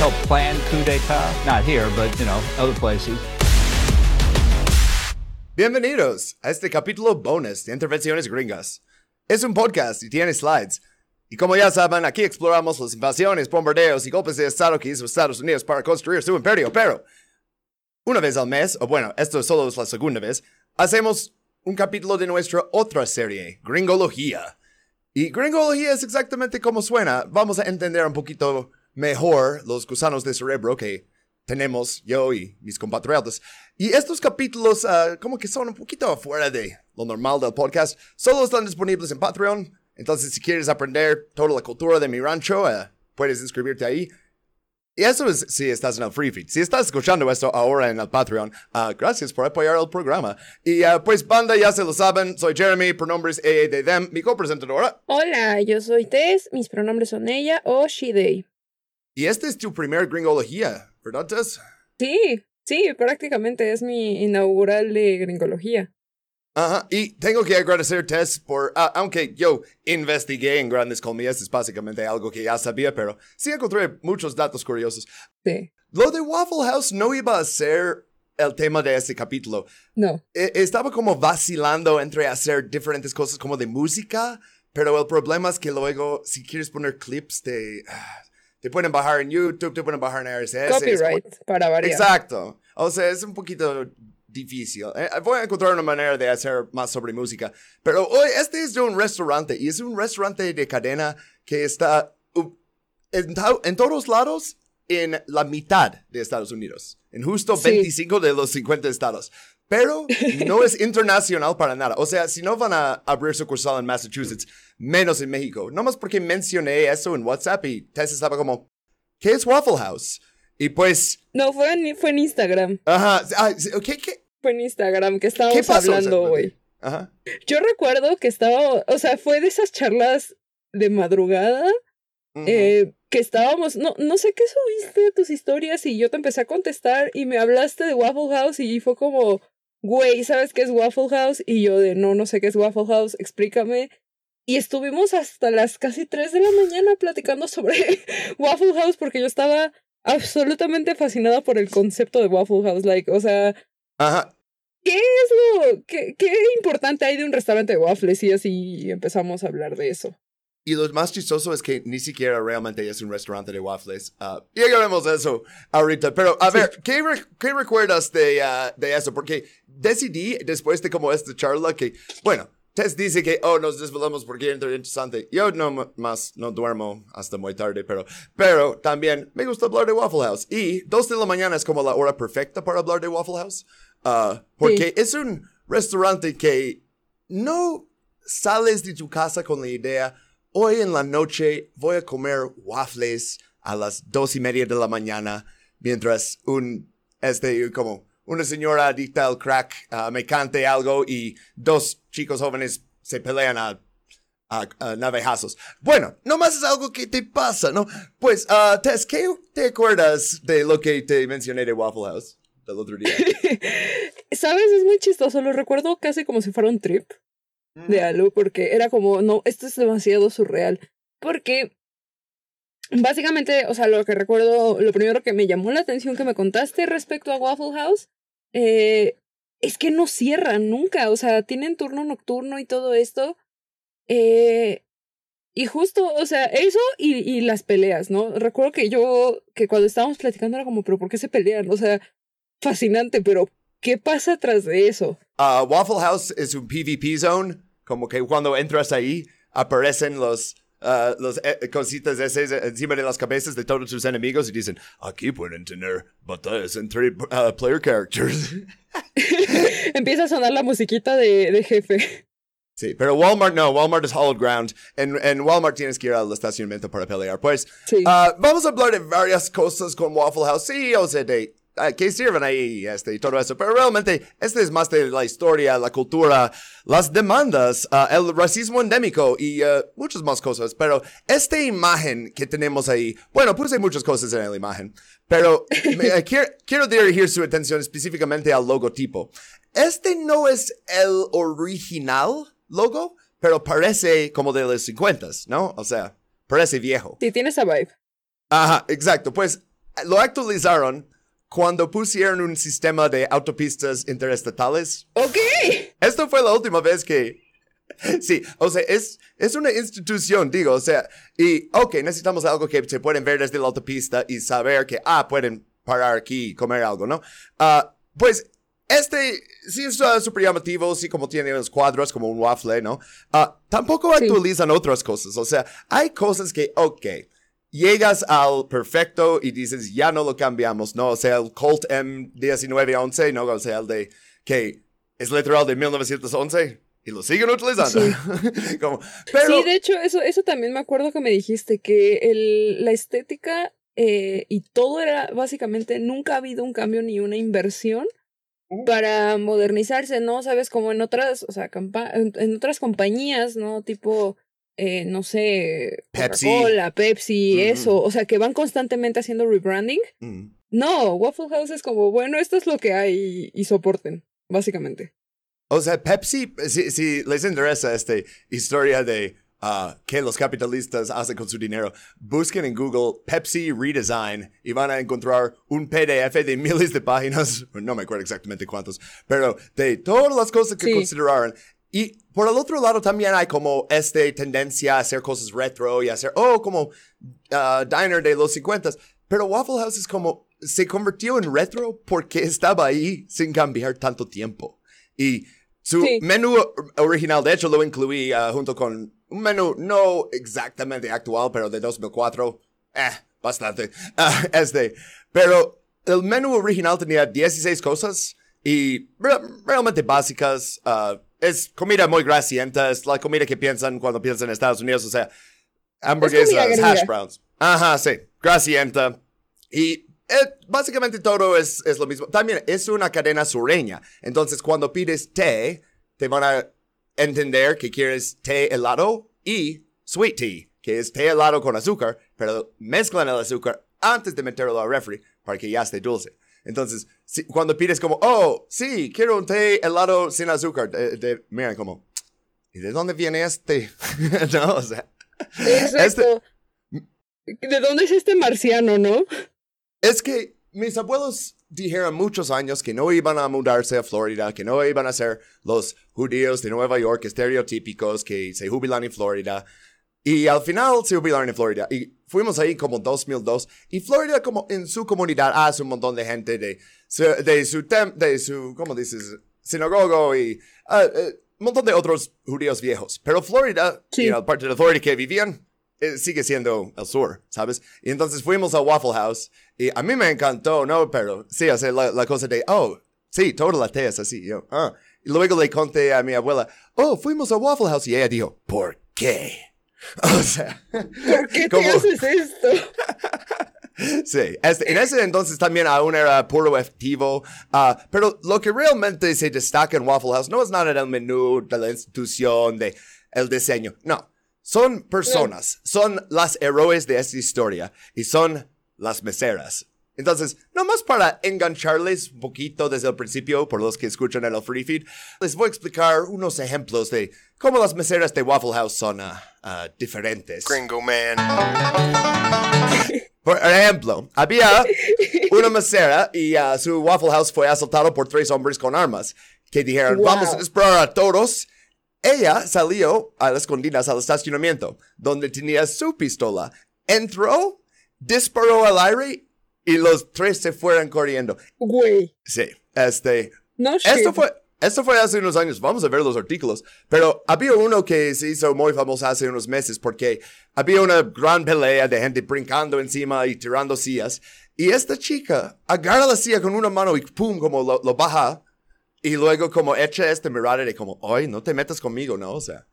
Help plan coup d'etat, not here, but, you know, other places. Bienvenidos a este capítulo bonus de Intervenciones Gringas. Es un podcast y tiene slides. Y como ya saben, aquí exploramos las invasiones, bombardeos y golpes de Estado que hizo Estados Unidos para construir su imperio, pero una vez al mes, o bueno, esto solo es la segunda vez, hacemos un capítulo de nuestra otra serie, Gringología. Y Gringología es exactamente como suena. Vamos a entender un poquito mejor los gusanos de cerebro que tenemos yo y mis compatriotas. Y estos capítulos, uh, como que son un poquito afuera de lo normal del podcast, solo están disponibles en Patreon. Entonces, si quieres aprender toda la cultura de mi rancho, uh, puedes inscribirte ahí. Y eso es si estás en el free feed. Si estás escuchando esto ahora en el Patreon, uh, gracias por apoyar el programa. Y pues, banda, ya se lo saben, soy Jeremy, pronombres ella, de them, mi copresentadora. Hola, yo soy Tess, mis pronombres son ella o she, they. Y este es tu primer gringología, ¿verdad, Tess? Sí, sí, prácticamente es mi inaugural de gringología. Ajá, y tengo que agradecer Tess por, uh, aunque yo investigué en grandes colmillas, es básicamente algo que ya sabía, pero sí encontré muchos datos curiosos. Sí. Lo de Waffle House no iba a ser el tema de este capítulo. No. E estaba como vacilando entre hacer diferentes cosas como de música, pero el problema es que luego, si quieres poner clips de... te pueden bajar en YouTube, te pueden bajar en RSS. Copyright, para variar. Exacto. O sea, es un poquito difícil. Eh, voy a encontrar una manera de hacer más sobre música. Pero hoy este es de un restaurante y es un restaurante de cadena que está en, en, todos lados en la mitad de Estados Unidos. En justo Sí. 25 de los 50 estados. Pero no es internacional para nada. O sea, si no van a abrir sucursal en Massachusetts, menos en México. No más porque mencioné eso en WhatsApp y Tess estaba como, ¿qué es Waffle House? Y pues, No, fue en, fue en Instagram. ajá, ah, ¿qué, qué, Fue en Instagram que ¿Qué estábamos pasó hablando, güey. Ajá. Yo recuerdo que estaba, o sea, fue de esas charlas de madrugada Eh, que estábamos, no, no sé qué subiste de tus historias y yo te empecé a contestar y me hablaste de Waffle House y fue como, güey, ¿sabes qué es Waffle House? Y yo de, no, no sé qué es Waffle House, explícame. Y estuvimos hasta las casi 3 de la mañana platicando sobre Waffle House porque yo estaba absolutamente fascinada por el concepto de Waffle House, like, o sea, Ajá. ¿qué es lo, qué, qué importante hay de un restaurante de waffles? Y así empezamos a hablar de eso. Y lo más chistoso es que ni siquiera realmente es un restaurante de waffles. Ah, llegaremos a eso ahorita. Pero, a ver, ¿qué, re- qué recuerdas de, ah, de eso? Porque decidí, después de como esta charla, que, bueno, Tess dice que, oh, nos desvelamos porque era interesante. Yo no más no duermo hasta muy tarde, pero, pero también me gusta hablar de Waffle House. Y dos de la mañana es como la hora perfecta para hablar de Waffle House. Ah, porque es un restaurante que no sales de tu casa con la idea, hoy en la noche voy a comer waffles a las dos y media de la mañana, mientras un, este, como, una señora adicta al crack ah, me cante algo y dos chicos jóvenes se pelean a, a, navajazos. Bueno, nomás es algo que te pasa, ¿no? Pues, ah, Tess, ¿qué te acuerdas de lo que te mencioné de Waffle House del otro día? ¿Sabes? Es muy chistoso. Lo recuerdo casi como si fuera un trip de algo, porque era como, no, esto es demasiado surreal. Porque básicamente, o sea, lo que recuerdo, lo primero que me llamó la atención que me contaste respecto a Waffle House, eh, es que no cierran nunca. O sea, tienen turno nocturno y todo esto. Eh, y justo, o sea, eso y, y las peleas, ¿no? Recuerdo que yo, que cuando estábamos platicando era como, pero ¿por qué se pelean? O sea, fascinante, pero ¿qué pasa tras de eso? Ah, Waffle House es un PvP zone, como que cuando entras ahí aparecen los, ah, los eh, cositas esas encima de las cabezas de todos sus enemigos y dicen, aquí pueden tener batallas entre ah, player characters. Empieza a sonar la musiquita de, de jefe. Sí, pero Walmart no, Walmart es Hollow Ground. En, en Walmart tienes que ir al estacionamiento para pelear. Pues Sí. ah, vamos a hablar de varias cosas con Waffle House. Sí, o sea, de que sirven ahí este, y todo eso. Pero realmente, este es más de la historia, la cultura, las demandas, ah, el racismo endémico y ah, muchas más cosas. Pero esta imagen que tenemos ahí, bueno, puse muchas cosas en la imagen, pero me- eh, quiero, quiero dirigir su atención específicamente al logotipo. Este no es el original logo, pero parece como de los 50, ¿no? O sea, parece viejo. Sí, tiene esa vibe. Ajá, exacto. Pues lo actualizaron cuando pusieron un sistema de autopistas interestatales. Ok. Esto fue la última vez que... Sí, o sea, es, es una institución, digo, o sea, y, ok, necesitamos algo que se pueden ver desde la autopista y saber que, ah, pueden parar aquí y comer algo, ¿no? Ah, pues, este sí es ah, súper llamativo, sí como tiene los cuadros como un waffle, ¿no? Ah, tampoco Sí. actualizan otras cosas, o sea, hay cosas que, ok, llegas al perfecto y dices, ya no lo cambiamos, ¿no? O sea, el Colt M1911, ¿no? O sea, el de que es literal de 1911 y lo siguen utilizando. Como, pero, Sí, de hecho, eso, eso también me acuerdo que me dijiste, que el, la estética eh, y todo era básicamente, nunca ha habido un cambio ni una inversión para modernizarse, ¿no? Sabes, como en otras, o sea, en otras compañías, ¿no? Tipo, eh, no sé, Pepsi. Coca-Cola, Pepsi, eso, o sea, que van constantemente haciendo rebranding. Mm. No, Waffle House es como, bueno, esto es lo que hay y, y soporten, básicamente. O sea, Pepsi, si, si les interesa esta historia de ah, qué los capitalistas hacen con su dinero, busquen en Google Pepsi Redesign y van a encontrar un PDF de miles de páginas, no me acuerdo exactamente cuántos, pero de todas las cosas que Sí. consideraron. Y por el otro lado también hay como esta tendencia a hacer cosas retro y hacer, oh, como ah, diner de los 50. Pero Waffle House es como, se convirtió en retro porque estaba ahí sin cambiar tanto tiempo. Y su Sí. menú original, de hecho, lo incluí ah, junto con un menú no exactamente actual, pero de 2004. Eh, bastante. Ah, este. Pero el menú original tenía 16 cosas y re- realmente básicas. ah, es comida muy grasienta, es la comida que piensan cuando piensan en Estados Unidos, o sea, hamburguesas, hash browns. Ajá, sí, grasienta. Y eh, básicamente todo es, es lo mismo. También es una cadena sureña. Entonces, cuando pides té, te van a entender que quieres té helado y sweet tea, que es té helado con azúcar, pero mezclan el azúcar antes de meterlo al refri para que ya esté dulce. Entonces, si- cuando pides como, oh, sí, quiero un té helado sin azúcar, de, de- miran como, ¿y de dónde viene este? no, o sea, Exacto. ¿De dónde es este marciano, no? Es que mis abuelos dijeron muchos años que no iban a mudarse a Florida, que no iban a ser los judíos de Nueva York estereotípicos que se jubilan en Florida. Y al final se jubilaron en Florida. Y fuimos ahí como 2002. Y Florida como en su comunidad hace un montón de gente de su, de su, tem- de su ¿cómo dices? Sinagogo y ah, eh, un montón de otros judíos viejos. Pero Florida, Sí. y la parte de Florida que vivían, eh, sigue siendo el sur, ¿sabes? Y entonces fuimos a Waffle House y a mí me encantó, ¿no? Pero sí, sea, la, la cosa de, oh, sí, toda la té es así. Yo, ah. Y luego le conté a mi abuela, oh, fuimos a Waffle House y ella dijo, ¿por qué? O sea, ¿Por qué te haces esto? Sí, este, en ese entonces también aún era puro efectivo, ah, pero lo que realmente se destaca en Waffle House no es nada del menú, de la institución, de el diseño, no, son personas, son las héroes de esta historia y son las meseras. Entonces, nomás para engancharles un poquito desde el principio, por los que escuchan en el free feed, les voy a explicar unos ejemplos de cómo las meseras de Waffle House son ah, ah, diferentes. Gringo man. Por ejemplo, había una mesera y ah, su Waffle House fue asaltado por tres hombres con armas que dijeron, Wow. vamos a disparar a todos. Ella salió a las escondidas al estacionamiento, donde tenía su pistola. Entró, disparó al aire y los tres se fueron corriendo. Güey. Sí, este, No shit. esto fue, esto fue hace unos años, vamos a ver los artículos, pero había uno que se hizo muy famoso hace unos meses porque había una gran pelea de gente brincando encima y tirando sillas, y esta chica agarra la silla con una mano y pum, como lo, lo baja, y luego como echa este mirada de como, ay, no te metas conmigo, ¿no? O sea,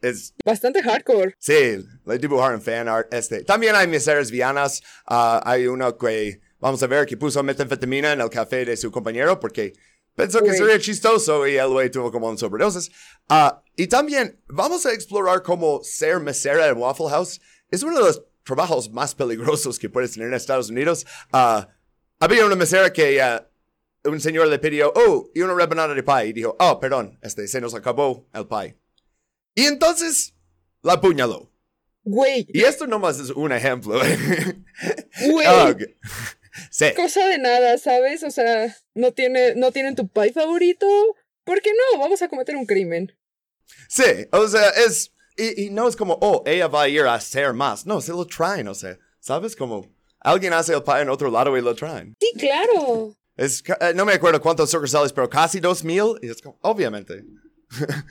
es... Bastante hardcore. Sí, le dibujaron fan art. Este. También hay miseras vianas. ah, hay una que, vamos a ver, que puso metanfetamina en el café de su compañero porque pensó que sería chistoso y el güey tuvo como un sobredosis. Ah, y también vamos a explorar cómo ser mesera en Waffle House. Es uno de los trabajos más peligrosos que puedes tener en Estados Unidos. Ah, había una mesera que un señor le pidió, oh, y una rebanada de pie. Y dijo, oh, perdón, este, se nos acabó el pie. Y entonces la apuñaló. Güey, Y esto nomás es un ejemplo. güey. Ok. Sí. Cosa de nada, ¿sabes? O sea, no tiene, no tienen tu pie favorito. ¿Por qué no? Vamos a cometer un crimen. Sí, o sea, es. Y, y no es como, oh, ella va a ir a hacer más. No, se lo traen, o sea, ¿sabes? Como alguien hace el pie en otro lado y lo traen. Sí, claro. Es, eh, no me acuerdo cuántos sucursales, pero casi dos mil. Y es como, obviamente.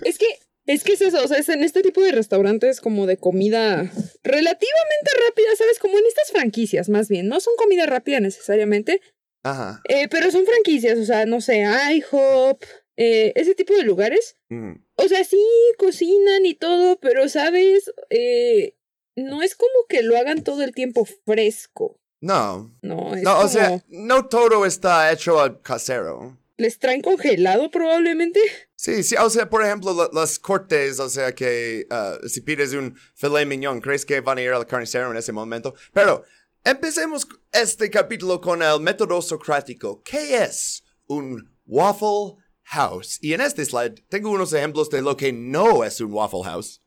Es que, es que es eso, o sea, es en este tipo de restaurantes como de comida relativamente rápida, ¿sabes? Como en estas franquicias, más bien. No son comida rápida necesariamente, Ajá. eh, pero son franquicias, o sea, no sé, IHOP, eh, ese tipo de lugares. Mm. O sea, sí, cocinan y todo, pero, ¿sabes? Eh, no es como que lo hagan todo el tiempo fresco. No. No, es No, como... o sea, no todo está hecho al casero. ¿Les traen congelado probablemente? Sí, sí, o sea, por ejemplo, lo- los cortes, o sea, que ah, si pides un filet mignon, ¿crees que van a ir al carnicero en ese momento? Pero empecemos este capítulo con el método socrático. ¿Qué es un Waffle House? Y en este slide tengo unos ejemplos de lo que no es un Waffle House.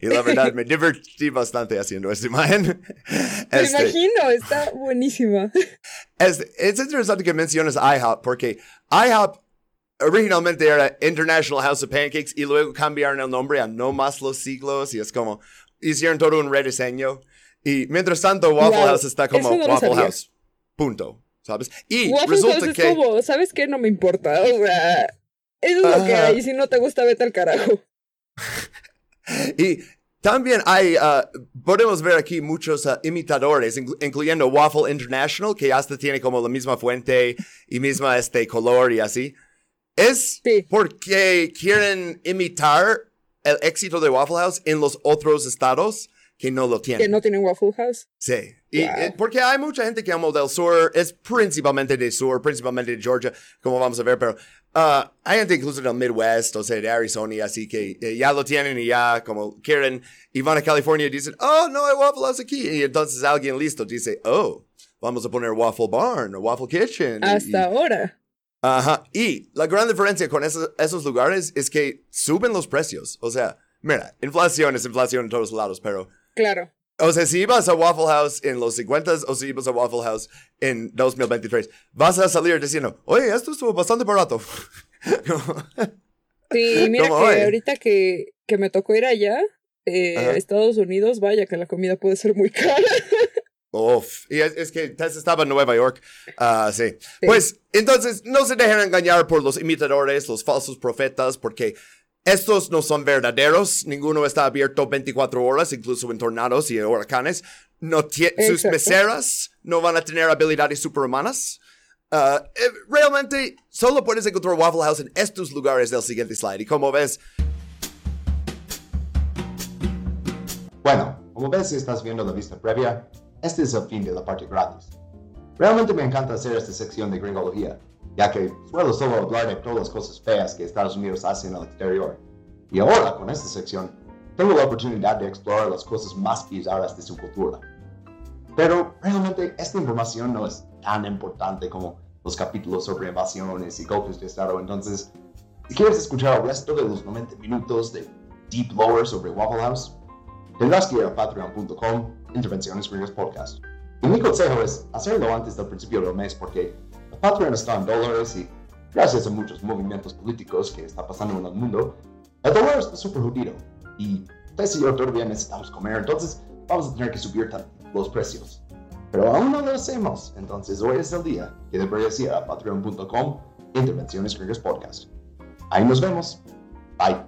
Y la verdad, me divertí bastante haciendo esta imagen. Me Este, imagino, está buenísima. es, es interesante que menciones IHOP porque IHOP originalmente era International House of Pancakes y luego cambiaron el nombre a No Más Los Siglos y es como hicieron todo un rediseño. Y mientras tanto, Waffle Wow, House está como no Waffle sabía. House. Punto. ¿Sabes? Y Waffle resulta House es que. como, ¿sabes qué? No me importa. O sea, eso es lo que hay. Si no te gusta, vete al carajo. Y también hay, ah, podemos ver aquí muchos ah, imitadores, inclu- incluyendo Waffle International, que hasta tiene como la misma fuente y misma este color y así. Es Sí. porque quieren imitar el éxito de Waffle House en los otros estados que no lo tienen. Que no tienen Waffle House. Sí. Y, Wow. eh, porque hay mucha gente que ama del sur, es principalmente de sur, principalmente de Georgia, como vamos a ver, pero ah, hay gente incluso del Midwest, o sea, de Arizona, así que eh, ya lo tienen y ya como quieren, y van a California y dicen, oh, no hay Waffle House aquí. Y entonces alguien listo dice, oh, vamos a poner Waffle Barn o Waffle Kitchen. Hasta y- ahora. Ajá. Y la gran diferencia con esos, esos lugares es que suben los precios. O sea, mira, inflación es inflación en todos lados, pero Claro. O sea, si ibas a Waffle House en los 50 o si ibas a Waffle House en 2023, vas a salir diciendo, oye, esto estuvo bastante barato. Sí, mira que ¿Cómo voy? ahorita que, que me tocó ir allá, eh, a Estados Unidos, vaya que la comida puede ser muy cara. Uf, y es, es que Tess estaba en Nueva York. Ah, sí. Pues entonces no se dejen engañar por los imitadores, los falsos profetas, porque estos no son verdaderos. Ninguno está abierto 24 horas, incluso en tornados y huracanes. No sus meseras no van a tener habilidades superhumanas. Ah, eh, realmente solo puedes encontrar Waffle House en estos lugares del siguiente slide. Y como ves, Bueno, como ves si estás viendo la vista previa, este es el fin de la parte gratis. Realmente me encanta hacer esta sección de gringología, ya que suelo solo hablar de todas las cosas feas que Estados Unidos hace en el exterior. Y ahora, con esta sección, tengo la oportunidad de explorar las cosas más bizarras de su cultura. Pero realmente esta información no es tan importante como los capítulos sobre invasiones y golpes de Estado, entonces, si quieres escuchar el resto de los 90 minutos de Deep Lower sobre Waffle House, tendrás que ir a patreon.com, Intervenciones Podcast. Y mi consejo es hacerlo antes del principio del mes porque Patreon está en dólares y gracias a muchos movimientos políticos que está pasando en el mundo, el dólar está súper jodido. Y Tess y yo todavía necesitamos comer, entonces vamos a tener que subir los precios. Pero aún no lo hacemos, entonces hoy es el día que deberías ir a patreon.com, Intervenciones Podcast. Ahí nos vemos. Bye.